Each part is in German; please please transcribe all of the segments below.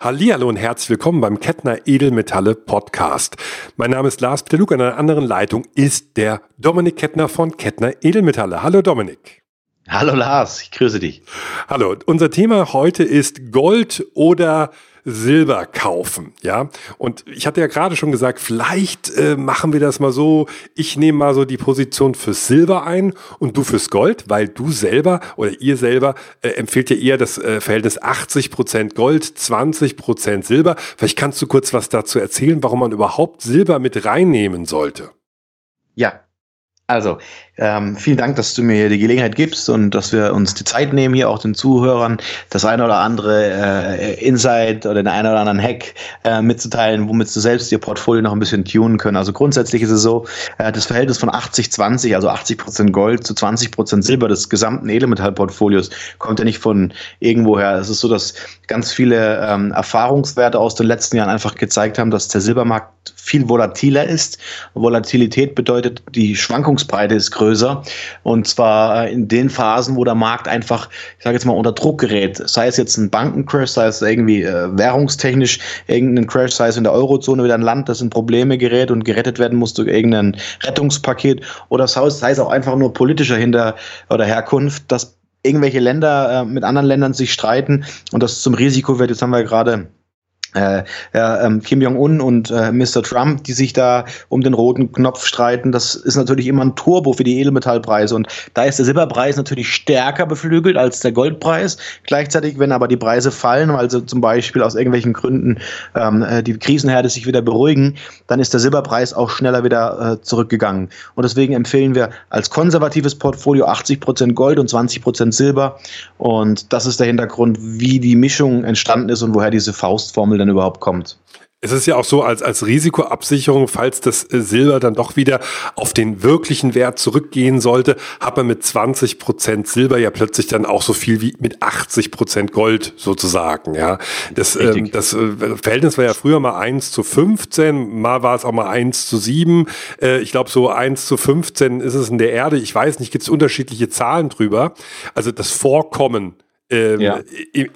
Hallihallo und herzlich willkommen beim Kettner Edelmetalle Podcast. Mein Name ist Lars Peter Luke, an einer anderen Leitung ist der Dominik Kettner von Kettner Edelmetalle. Hallo Dominik. Hallo Lars, ich grüße dich. Hallo, unser Thema heute ist Gold oder Silber kaufen, ja. Und ich hatte ja gerade schon gesagt, vielleicht äh, machen wir das mal so. Ich nehme mal so die Position fürs Silber ein und du fürs Gold, weil du selber oder ihr selber äh, empfiehlt ja eher das äh, Verhältnis 80 Prozent Gold, 20 Prozent Silber. Vielleicht kannst du kurz was dazu erzählen, warum man überhaupt Silber mit reinnehmen sollte. Ja, also, ähm, vielen Dank, dass du mir die Gelegenheit gibst und dass wir uns die Zeit nehmen, hier auch den Zuhörern das eine oder andere äh, Insight oder den einen oder anderen Hack äh, mitzuteilen, womit du selbst ihr Portfolio noch ein bisschen tunen können. Also grundsätzlich ist es so, äh, das Verhältnis von 80-20, also 80 Prozent Gold zu 20 Prozent Silber des gesamten Edelmetallportfolios kommt ja nicht von irgendwoher. Es ist so, dass ganz viele ähm, Erfahrungswerte aus den letzten Jahren einfach gezeigt haben, dass der Silbermarkt viel volatiler ist. Volatilität bedeutet, die Schwankungsbreite ist größer. Und zwar äh, in den Phasen, wo der Markt einfach, ich sage jetzt mal, unter Druck gerät. Sei es jetzt ein Bankencrash, sei es irgendwie äh, währungstechnisch irgendein Crash, sei es in der Eurozone wieder ein Land, das in Probleme gerät und gerettet werden muss durch irgendein Rettungspaket. Oder sei es auch einfach nur politischer Hinter- oder Herkunft, dass irgendwelche Länder äh, mit anderen Ländern sich streiten und das zum Risiko wird. Jetzt haben wir gerade äh, äh, Kim Jong-un und äh, Mr. Trump, die sich da um den roten Knopf streiten, das ist natürlich immer ein Turbo für die Edelmetallpreise. Und da ist der Silberpreis natürlich stärker beflügelt als der Goldpreis. Gleichzeitig, wenn aber die Preise fallen, also zum Beispiel aus irgendwelchen Gründen ähm, äh, die Krisenherde sich wieder beruhigen, dann ist der Silberpreis auch schneller wieder äh, zurückgegangen. Und deswegen empfehlen wir als konservatives Portfolio 80% Gold und 20% Silber. Und das ist der Hintergrund, wie die Mischung entstanden ist und woher diese Faustformel dann überhaupt kommt. Es ist ja auch so, als, als Risikoabsicherung, falls das äh, Silber dann doch wieder auf den wirklichen Wert zurückgehen sollte, hat man mit 20 Prozent Silber ja plötzlich dann auch so viel wie mit 80 Prozent Gold sozusagen, ja. Das, ähm, das äh, Verhältnis war ja früher mal 1 zu 15, mal war es auch mal 1 zu 7. Äh, ich glaube, so 1 zu 15 ist es in der Erde. Ich weiß nicht, gibt es unterschiedliche Zahlen drüber. Also das Vorkommen ähm, ja.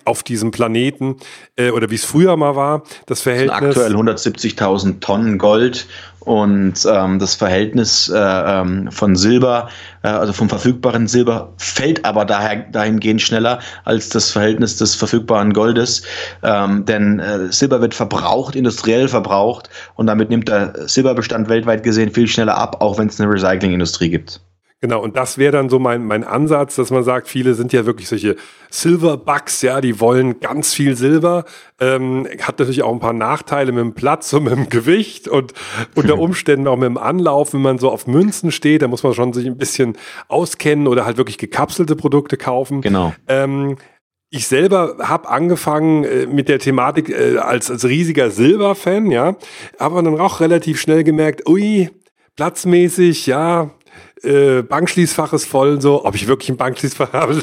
auf diesem Planeten äh, oder wie es früher mal war, das Verhältnis. Das aktuell 170.000 Tonnen Gold und ähm, das Verhältnis äh, ähm, von Silber, äh, also vom verfügbaren Silber, fällt aber daher, dahingehend schneller als das Verhältnis des verfügbaren Goldes. Ähm, denn äh, Silber wird verbraucht, industriell verbraucht und damit nimmt der Silberbestand weltweit gesehen viel schneller ab, auch wenn es eine Recyclingindustrie gibt. Genau, und das wäre dann so mein, mein Ansatz, dass man sagt, viele sind ja wirklich solche Silverbucks, ja, die wollen ganz viel Silber, ähm, hat natürlich auch ein paar Nachteile mit dem Platz und mit dem Gewicht und unter Umständen auch mit dem Anlauf, wenn man so auf Münzen steht, da muss man schon sich ein bisschen auskennen oder halt wirklich gekapselte Produkte kaufen. Genau. Ähm, ich selber habe angefangen äh, mit der Thematik äh, als, als riesiger Silberfan, ja, aber dann auch relativ schnell gemerkt, ui, platzmäßig, ja, äh, Bankschließfach ist voll und so. Ob ich wirklich ein Bankschließfach habe,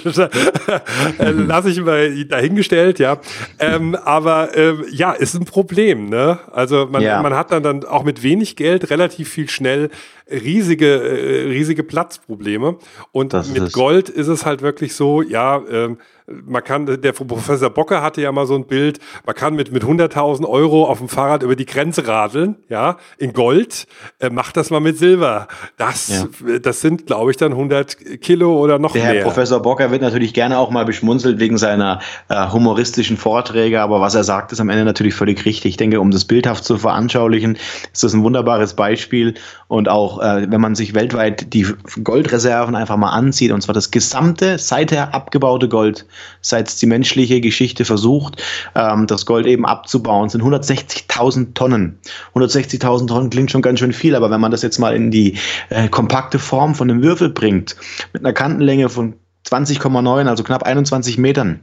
äh, lasse ich mal dahingestellt, ja. Ähm, aber ähm, ja, ist ein Problem, ne? Also man, ja. man hat dann, dann auch mit wenig Geld relativ viel schnell riesige, äh, riesige Platzprobleme. Und das mit Gold ist es halt wirklich so, ja, ähm, man kann, der Professor Bocker hatte ja mal so ein Bild, man kann mit, mit 100.000 Euro auf dem Fahrrad über die Grenze radeln, ja, in Gold, äh, macht das mal mit Silber. Das, ja. das sind, glaube ich, dann 100 Kilo oder noch der mehr. Der Herr Professor Bocker wird natürlich gerne auch mal beschmunzelt wegen seiner äh, humoristischen Vorträge, aber was er sagt, ist am Ende natürlich völlig richtig. Ich denke, um das bildhaft zu veranschaulichen, ist das ein wunderbares Beispiel und auch, äh, wenn man sich weltweit die Goldreserven einfach mal ansieht, und zwar das gesamte seither abgebaute Gold, seit die menschliche Geschichte versucht, ähm, das Gold eben abzubauen, sind 160.000 Tonnen. 160.000 Tonnen klingt schon ganz schön viel, aber wenn man das jetzt mal in die äh, kompakte Form von einem Würfel bringt, mit einer Kantenlänge von 20,9, also knapp 21 Metern,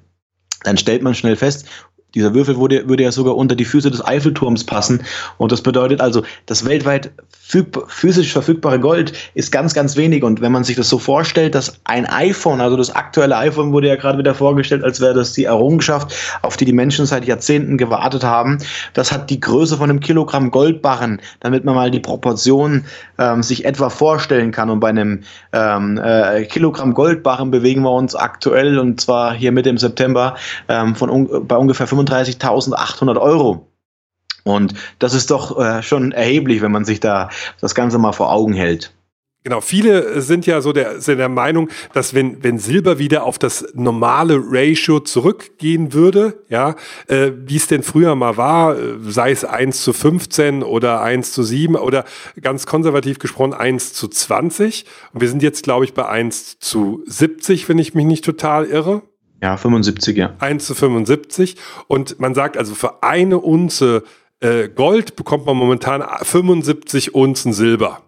dann stellt man schnell fest, dieser Würfel würde, würde ja sogar unter die Füße des Eiffelturms passen. Und das bedeutet also, das weltweit physisch verfügbare Gold ist ganz, ganz wenig. Und wenn man sich das so vorstellt, dass ein iPhone, also das aktuelle iPhone wurde ja gerade wieder vorgestellt, als wäre das die Errungenschaft, auf die die Menschen seit Jahrzehnten gewartet haben. Das hat die Größe von einem Kilogramm Goldbarren, damit man mal die Proportionen ähm, sich etwa vorstellen kann. Und bei einem ähm, äh, Kilogramm Goldbarren bewegen wir uns aktuell, und zwar hier Mitte im September, ähm, von un bei ungefähr 25 35.800 Euro. Und das ist doch äh, schon erheblich, wenn man sich da das Ganze mal vor Augen hält. Genau, viele sind ja so der, sind der Meinung, dass wenn, wenn Silber wieder auf das normale Ratio zurückgehen würde, ja, äh, wie es denn früher mal war, äh, sei es 1 zu 15 oder 1 zu 7 oder ganz konservativ gesprochen 1 zu 20. Und wir sind jetzt, glaube ich, bei 1 zu 70, wenn ich mich nicht total irre. Ja, 75, ja. 1 zu 75. Und man sagt also, für eine Unze äh, Gold bekommt man momentan 75 Unzen Silber.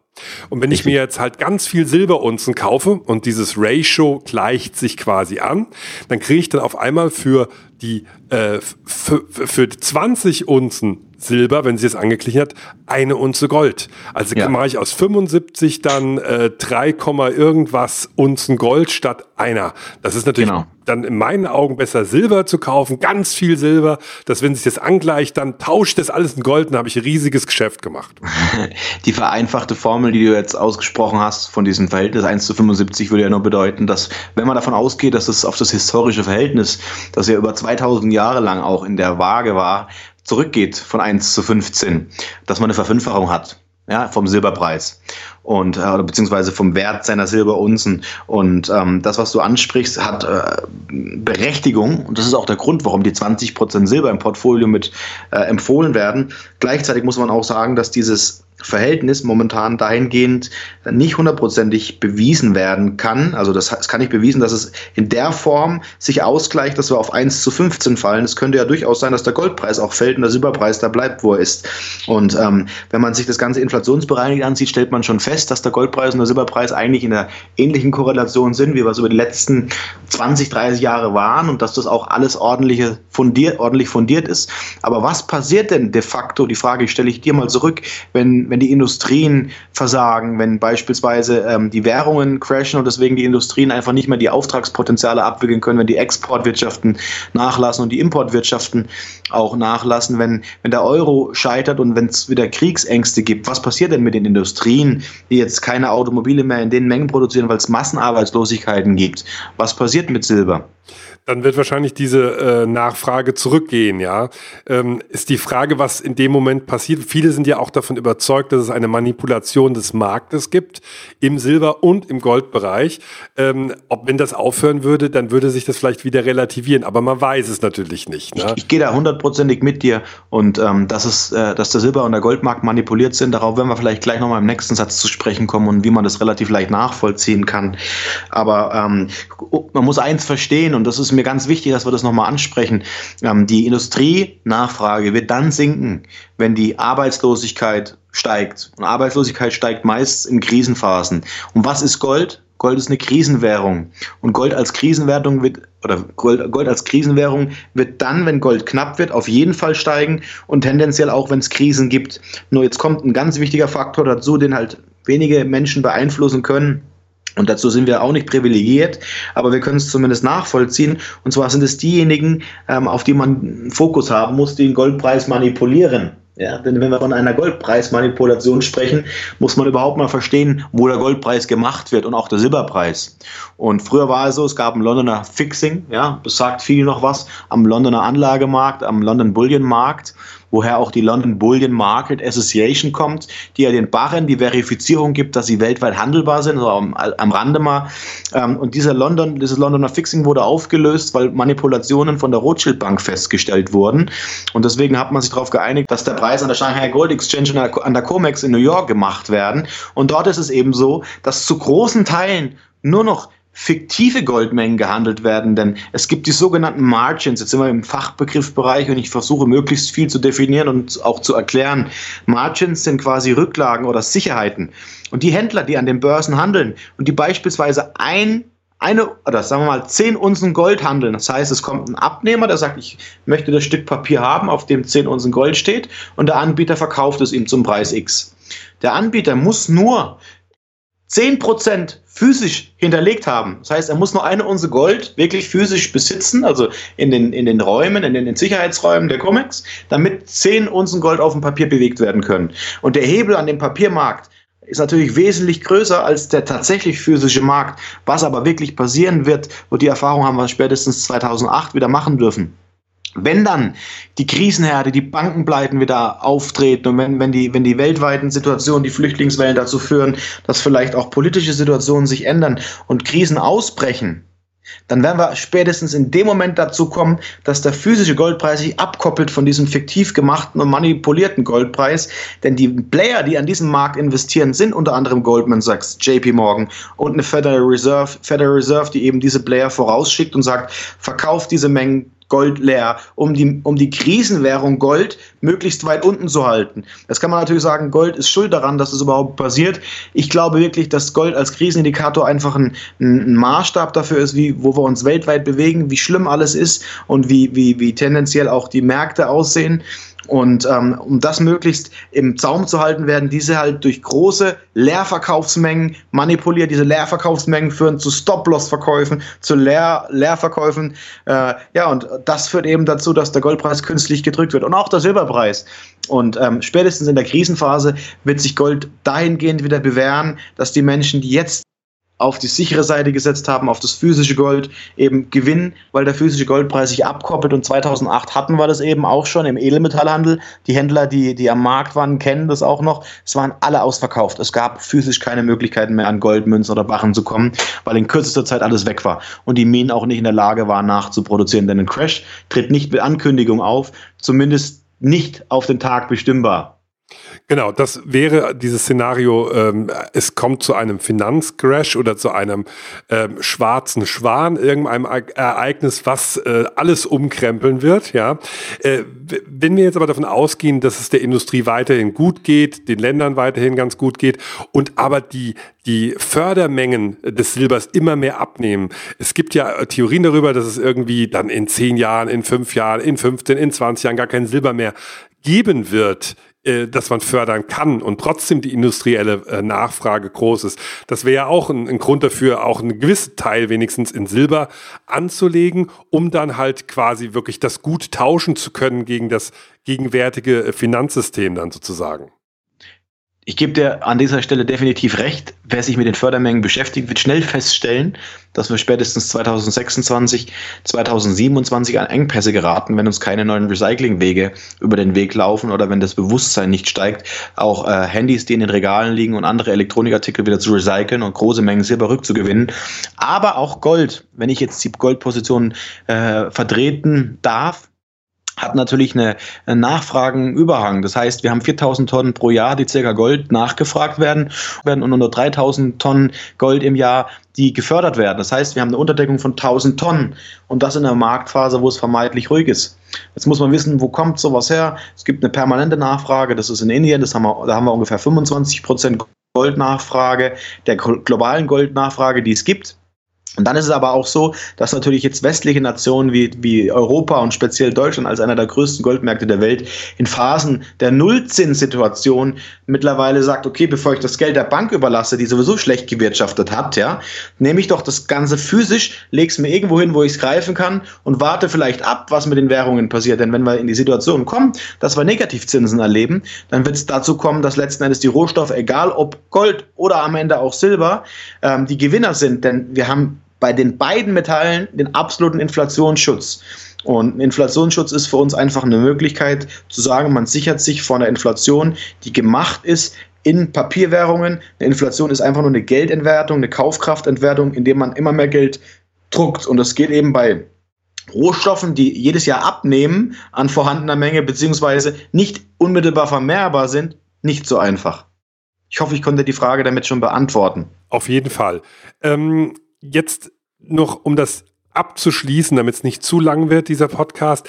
Und wenn ich mir jetzt halt ganz viel Silberunzen kaufe und dieses Ratio gleicht sich quasi an, dann kriege ich dann auf einmal für die äh, für, für 20 Unzen Silber, wenn sie es angeglichen hat, eine Unze Gold. Also ja. mache ich aus 75 dann äh, 3, irgendwas Unzen Gold statt einer. Das ist natürlich genau. dann in meinen Augen besser Silber zu kaufen, ganz viel Silber, dass wenn sich das angleicht, dann tauscht das alles in Gold, dann habe ich ein riesiges Geschäft gemacht. Die vereinfachte Formel, die du jetzt ausgesprochen hast von diesem Verhältnis 1 zu 75 würde ja nur bedeuten, dass wenn man davon ausgeht, dass es auf das historische Verhältnis, das ja über 2000 Jahre lang auch in der Waage war, zurückgeht von 1 zu 15, dass man eine Verfünffachung hat ja, vom Silberpreis und äh, beziehungsweise vom Wert seiner Silberunzen. Und ähm, das, was du ansprichst, hat äh, Berechtigung und das ist auch der Grund, warum die 20% Silber im Portfolio mit äh, empfohlen werden. Gleichzeitig muss man auch sagen, dass dieses Verhältnis momentan dahingehend nicht hundertprozentig bewiesen werden kann. Also das, es kann nicht bewiesen, dass es in der Form sich ausgleicht, dass wir auf 1 zu 15 fallen. Es könnte ja durchaus sein, dass der Goldpreis auch fällt und der Silberpreis da bleibt, wo er ist. Und ähm, wenn man sich das ganze inflationsbereinigt ansieht, stellt man schon fest, dass der Goldpreis und der Silberpreis eigentlich in einer ähnlichen Korrelation sind, wie wir es über die letzten 20, 30 Jahre waren und dass das auch alles ordentliche fundiert, ordentlich fundiert ist. Aber was passiert denn de facto? Die Frage stelle ich dir mal zurück, wenn wenn, die Industrien versagen, wenn beispielsweise ähm, die Währungen crashen und deswegen die Industrien einfach nicht mehr die Auftragspotenziale abwickeln können, wenn die Exportwirtschaften nachlassen und die Importwirtschaften auch nachlassen, wenn, wenn der Euro scheitert und wenn es wieder Kriegsängste gibt. Was passiert denn mit den Industrien, die jetzt keine Automobile mehr in den Mengen produzieren, weil es Massenarbeitslosigkeiten gibt? Was passiert mit Silber? dann wird wahrscheinlich diese äh, Nachfrage zurückgehen, ja. Ähm, ist die Frage, was in dem Moment passiert. Viele sind ja auch davon überzeugt, dass es eine Manipulation des Marktes gibt im Silber- und im Goldbereich. Ähm, ob wenn das aufhören würde, dann würde sich das vielleicht wieder relativieren, aber man weiß es natürlich nicht. Ne? Ich, ich gehe da hundertprozentig mit dir und ähm, dass es, äh, dass der Silber- und der Goldmarkt manipuliert sind, darauf werden wir vielleicht gleich nochmal im nächsten Satz zu sprechen kommen und wie man das relativ leicht nachvollziehen kann. Aber ähm, man muss eins verstehen und das ist mir ganz wichtig, dass wir das nochmal ansprechen. Ähm, die Industrienachfrage wird dann sinken, wenn die Arbeitslosigkeit steigt. Und Arbeitslosigkeit steigt meist in Krisenphasen. Und was ist Gold? Gold ist eine Krisenwährung. Und Gold als Krisenwährung wird, oder Gold, Gold als Krisenwährung wird dann, wenn Gold knapp wird, auf jeden Fall steigen und tendenziell auch, wenn es Krisen gibt. Nur jetzt kommt ein ganz wichtiger Faktor dazu, den halt wenige Menschen beeinflussen können. Und dazu sind wir auch nicht privilegiert, aber wir können es zumindest nachvollziehen. Und zwar sind es diejenigen, ähm, auf die man Fokus haben muss, die den Goldpreis manipulieren. Ja, denn wenn wir von einer Goldpreismanipulation sprechen, muss man überhaupt mal verstehen, wo der Goldpreis gemacht wird und auch der Silberpreis. Und früher war es so, es gab ein Londoner Fixing, ja, das sagt viel noch was, am Londoner Anlagemarkt, am London Bullion Markt woher auch die London Bullion Market Association kommt, die ja den Barren die Verifizierung gibt, dass sie weltweit handelbar sind, also am, am Rande mal. Ähm, und dieser London, dieses Londoner Fixing wurde aufgelöst, weil Manipulationen von der Rothschild Bank festgestellt wurden. Und deswegen hat man sich darauf geeinigt, dass der Preis an der Shanghai Gold Exchange und an der COMEX in New York gemacht werden. Und dort ist es eben so, dass zu großen Teilen nur noch fiktive Goldmengen gehandelt werden, denn es gibt die sogenannten Margins. Jetzt sind wir im Fachbegriffsbereich und ich versuche möglichst viel zu definieren und auch zu erklären. Margins sind quasi Rücklagen oder Sicherheiten. Und die Händler, die an den Börsen handeln und die beispielsweise ein eine oder sagen wir mal zehn Unzen Gold handeln. Das heißt, es kommt ein Abnehmer, der sagt, ich möchte das Stück Papier haben, auf dem zehn Unzen Gold steht, und der Anbieter verkauft es ihm zum Preis X. Der Anbieter muss nur 10% physisch hinterlegt haben. Das heißt, er muss nur eine Unze Gold wirklich physisch besitzen, also in den, in den Räumen, in den, in den Sicherheitsräumen der Comics, damit 10 Unzen Gold auf dem Papier bewegt werden können. Und der Hebel an dem Papiermarkt ist natürlich wesentlich größer als der tatsächlich physische Markt. Was aber wirklich passieren wird, und die Erfahrung haben wir spätestens 2008 wieder machen dürfen Wenn dann die Krisenherde, die Bankenpleiten wieder auftreten und wenn, wenn, die, wenn die weltweiten Situationen, die Flüchtlingswellen dazu führen, dass vielleicht auch politische Situationen sich ändern und Krisen ausbrechen, dann werden wir spätestens in dem Moment dazu kommen, dass der physische Goldpreis sich abkoppelt von diesem fiktiv gemachten und manipulierten Goldpreis. Denn die Player, die an diesem Markt investieren, sind unter anderem Goldman Sachs, JP Morgan und eine Federal Reserve, Federal Reserve, die eben diese Player vorausschickt und sagt, verkauft diese Mengen Gold leer, um die, um die Krisenwährung Gold möglichst weit unten zu halten. Jetzt kann man natürlich sagen, Gold ist schuld daran, dass das überhaupt passiert. Ich glaube wirklich, dass Gold als Krisenindikator einfach ein, ein Maßstab dafür ist, wie, wo wir uns weltweit bewegen, wie schlimm alles ist und wie, wie, wie tendenziell auch die Märkte aussehen. Und ähm, um das möglichst im Zaum zu halten, werden diese halt durch große Leerverkaufsmengen manipuliert. Diese Leerverkaufsmengen führen zu Stop-Loss-Verkäufen, zu Leer Leerverkäufen. Äh, ja, und das führt eben dazu, dass der Goldpreis künstlich gedrückt wird und auch der Silberpreis. Und ähm, spätestens in der Krisenphase wird sich Gold dahingehend wieder bewähren, dass die Menschen, die jetzt auf die sichere Seite gesetzt haben, auf das physische Gold eben gewinnen, weil der physische Goldpreis sich abkoppelt und 2008 hatten wir das eben auch schon im Edelmetallhandel. Die Händler, die, die am Markt waren, kennen das auch noch. Es waren alle ausverkauft. Es gab physisch keine Möglichkeiten mehr an Goldmünzen oder Barren zu kommen, weil in kürzester Zeit alles weg war und die Minen auch nicht in der Lage waren nachzuproduzieren. Denn ein Crash tritt nicht mit Ankündigung auf, zumindest nicht auf den Tag bestimmbar. Genau, das wäre dieses Szenario, ähm, es kommt zu einem Finanzcrash oder zu einem ähm, schwarzen Schwan, irgendeinem Ereignis, was äh, alles umkrempeln wird. Ja, äh, Wenn wir jetzt aber davon ausgehen, dass es der Industrie weiterhin gut geht, den Ländern weiterhin ganz gut geht und aber die, die Fördermengen des Silbers immer mehr abnehmen. Es gibt ja Theorien darüber, dass es irgendwie dann in zehn Jahren, in fünf Jahren, in 15, in 20 Jahren gar kein Silber mehr geben wird äh, dass man fördern kann und trotzdem die industrielle äh, Nachfrage groß ist. Das wäre ja auch ein, ein, Grund dafür, auch einen gewissen Teil wenigstens in Silber anzulegen, um dann halt quasi wirklich das gut tauschen zu können gegen das gegenwärtige äh, Finanzsystem dann sozusagen. Ich gebe dir an dieser Stelle definitiv recht. Wer sich mit den Fördermengen beschäftigt, wird schnell feststellen, dass wir spätestens 2026, 2027 an Engpässe geraten, wenn uns keine neuen Recyclingwege über den Weg laufen oder wenn das Bewusstsein nicht steigt, auch äh, Handys, die in den Regalen liegen und andere Elektronikartikel wieder zu recyceln und große Mengen Silber rückzugewinnen. Aber auch Gold, wenn ich jetzt die Goldposition äh, vertreten darf, hat natürlich eine, einen Nachfragenüberhang. Das heißt, wir haben 4000 Tonnen pro Jahr, die circa Gold nachgefragt werden, werden und nur 3000 Tonnen Gold im Jahr, die gefördert werden. Das heißt, wir haben eine Unterdeckung von 1000 Tonnen und das in einer Marktphase, wo es vermeintlich ruhig ist. Jetzt muss man wissen, wo kommt sowas her? Es gibt eine permanente Nachfrage, das ist in Indien, das haben wir, da haben wir ungefähr 25 Prozent Goldnachfrage, der globalen Goldnachfrage, die es gibt. Und dann ist es aber auch so, dass natürlich jetzt westliche Nationen wie, wie Europa und speziell Deutschland als einer der größten Goldmärkte der Welt in Phasen der Nullzinssituation mittlerweile sagt, okay, bevor ich das Geld der Bank überlasse, die sowieso schlecht gewirtschaftet hat, ja, nehme ich doch das Ganze physisch, lege es mir irgendwo hin, wo ich es greifen kann und warte vielleicht ab, was mit den Währungen passiert. Denn wenn wir in die Situation kommen, dass wir Negativzinsen erleben, dann wird es dazu kommen, dass letzten Endes die Rohstoffe, egal ob Gold oder am Ende auch Silber, ähm, die Gewinner sind. Denn wir haben bei den beiden Metallen den absoluten Inflationsschutz. Und Inflationsschutz ist für uns einfach eine Möglichkeit zu sagen, man sichert sich vor einer Inflation, die gemacht ist in Papierwährungen. Eine Inflation ist einfach nur eine Geldentwertung, eine Kaufkraftentwertung, indem man immer mehr Geld druckt. Und das geht eben bei Rohstoffen, die jedes Jahr abnehmen an vorhandener Menge, beziehungsweise nicht unmittelbar vermehrbar sind, nicht so einfach. Ich hoffe, ich konnte die Frage damit schon beantworten. Auf jeden Fall. Ähm jetzt noch, um das abzuschließen, damit es nicht zu lang wird, dieser Podcast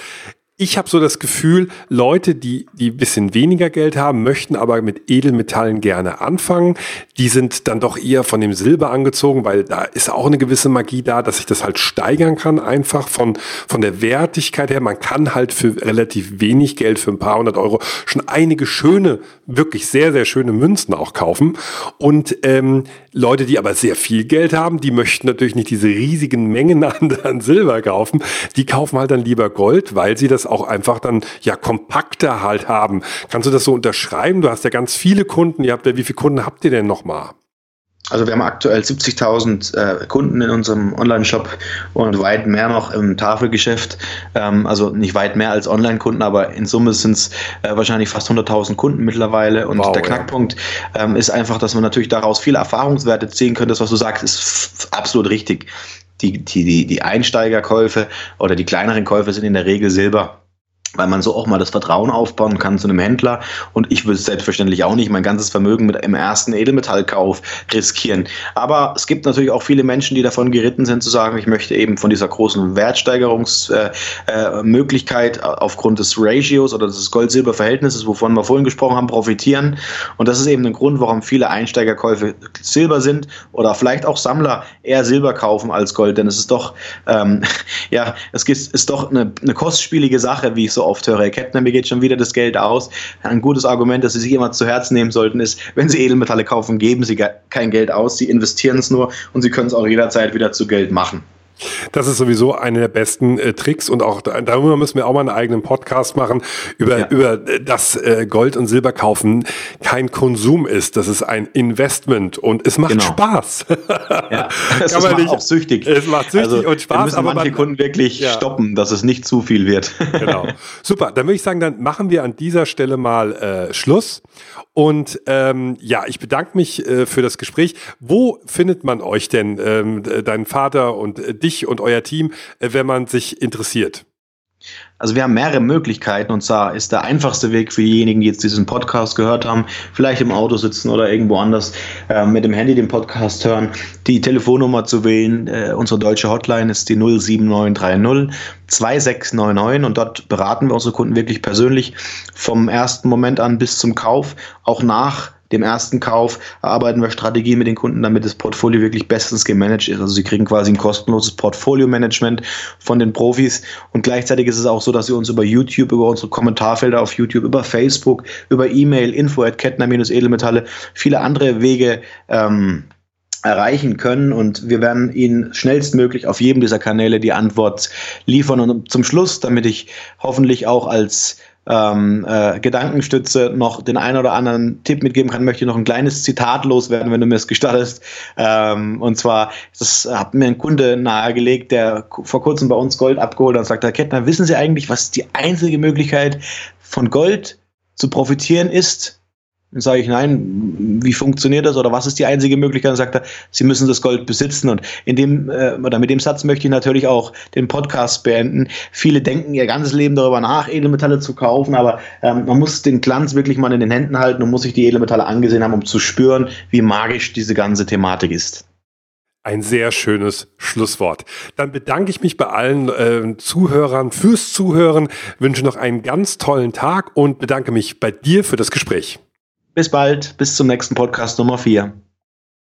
ich habe so das Gefühl, Leute, die, die bisschen weniger Geld haben, möchten aber mit Edelmetallen gerne anfangen. Die sind dann doch eher von dem Silber angezogen, weil da ist auch eine gewisse Magie da, dass ich das halt steigern kann, einfach von, von der Wertigkeit her. Man kann halt für relativ wenig Geld, für ein paar hundert Euro, schon einige schöne, wirklich sehr, sehr schöne Münzen auch kaufen. Und ähm, Leute, die aber sehr viel Geld haben, die möchten natürlich nicht diese riesigen Mengen an, an Silber kaufen. Die kaufen halt dann lieber Gold, weil sie das auch einfach dann ja kompakter halt haben. Kannst du das so unterschreiben? Du hast ja ganz viele Kunden. Ihr habt ja, wie viele Kunden habt ihr denn nochmal? Also wir haben aktuell 70.000 äh, Kunden in unserem Online-Shop und weit mehr noch im Tafelgeschäft. Ähm, also nicht weit mehr als Online-Kunden, aber in Summe sind es äh, wahrscheinlich fast 100.000 Kunden mittlerweile. Und wow, der Knackpunkt ja. ähm, ist einfach, dass man natürlich daraus viele Erfahrungswerte ziehen können. Das, was du sagst, ist absolut richtig. Die, die, die Einsteigerkäufe oder die kleineren Käufe sind in der Regel Silber weil man so auch mal das Vertrauen aufbauen kann zu einem Händler. Und ich würde selbstverständlich auch nicht mein ganzes Vermögen mit einem ersten Edelmetallkauf riskieren. Aber es gibt natürlich auch viele Menschen, die davon geritten sind, zu sagen, ich möchte eben von dieser großen Wertsteigerungsmöglichkeit äh, äh, aufgrund des Ratios oder des Gold-Silber-Verhältnisses, wovon wir vorhin gesprochen haben, profitieren. Und das ist eben ein Grund, warum viele Einsteigerkäufe Silber sind oder vielleicht auch Sammler eher Silber kaufen als Gold. Denn es ist doch, ähm, ja, es ist doch eine, eine kostspielige Sache, wie ich so oft höre. Kettner, mir geht schon wieder das Geld aus. Ein gutes Argument, das Sie sich immer zu Herzen nehmen sollten, ist, wenn Sie Edelmetalle kaufen, geben Sie kein Geld aus, Sie investieren es nur und Sie können es auch jederzeit wieder zu Geld machen. Das ist sowieso eine der besten äh, Tricks und auch darüber müssen wir auch mal einen eigenen Podcast machen, über, ja. über äh, das äh, Gold- und Silberkaufen kein Konsum ist, das ist ein Investment und es macht genau. Spaß. Ja, es macht nicht, auch süchtig. Es macht süchtig also, und Spaß. müssen aber manche man, Kunden wirklich ja. stoppen, dass es nicht zu viel wird. Genau. Super, dann würde ich sagen, dann machen wir an dieser Stelle mal äh, Schluss und ähm, ja, ich bedanke mich äh, für das Gespräch. Wo findet man euch denn, ähm, deinen Vater und äh, dich und euer Team, äh, wenn man sich interessiert? Also wir haben mehrere Möglichkeiten und zwar ist der einfachste Weg für diejenigen, die jetzt diesen Podcast gehört haben, vielleicht im Auto sitzen oder irgendwo anders äh, mit dem Handy den Podcast hören, die Telefonnummer zu wählen. Äh, unsere deutsche Hotline ist die 07930 2699 und dort beraten wir unsere Kunden wirklich persönlich vom ersten Moment an bis zum Kauf, auch nach dem ersten Kauf erarbeiten wir Strategien mit den Kunden, damit das Portfolio wirklich bestens gemanagt ist. Also sie kriegen quasi ein kostenloses Portfolio-Management von den Profis. Und gleichzeitig ist es auch so, dass sie uns über YouTube, über unsere Kommentarfelder auf YouTube, über Facebook, über E-Mail, info at kettner-edelmetalle, viele andere Wege ähm, erreichen können. Und wir werden Ihnen schnellstmöglich auf jedem dieser Kanäle die Antwort liefern. Und zum Schluss, damit ich hoffentlich auch als ähm, äh, Gedankenstütze noch den einen oder anderen Tipp mitgeben kann, möchte ich noch ein kleines Zitat loswerden, wenn du mir es gestattest. Ähm, und zwar, das hat mir ein Kunde nahegelegt, der vor kurzem bei uns Gold abgeholt hat und sagt, Herr Kettner, wissen Sie eigentlich, was die einzige Möglichkeit von Gold zu profitieren ist? Dann sage ich, nein, wie funktioniert das oder was ist die einzige Möglichkeit? Dann sagt er, Sie müssen das Gold besitzen. Und in dem, äh, oder mit dem Satz möchte ich natürlich auch den Podcast beenden. Viele denken ihr ganzes Leben darüber nach, Edelmetalle zu kaufen, aber ähm, man muss den Glanz wirklich mal in den Händen halten und muss sich die Edelmetalle angesehen haben, um zu spüren, wie magisch diese ganze Thematik ist. Ein sehr schönes Schlusswort. Dann bedanke ich mich bei allen äh, Zuhörern fürs Zuhören, wünsche noch einen ganz tollen Tag und bedanke mich bei dir für das Gespräch. Bis bald, bis zum nächsten Podcast Nummer 4.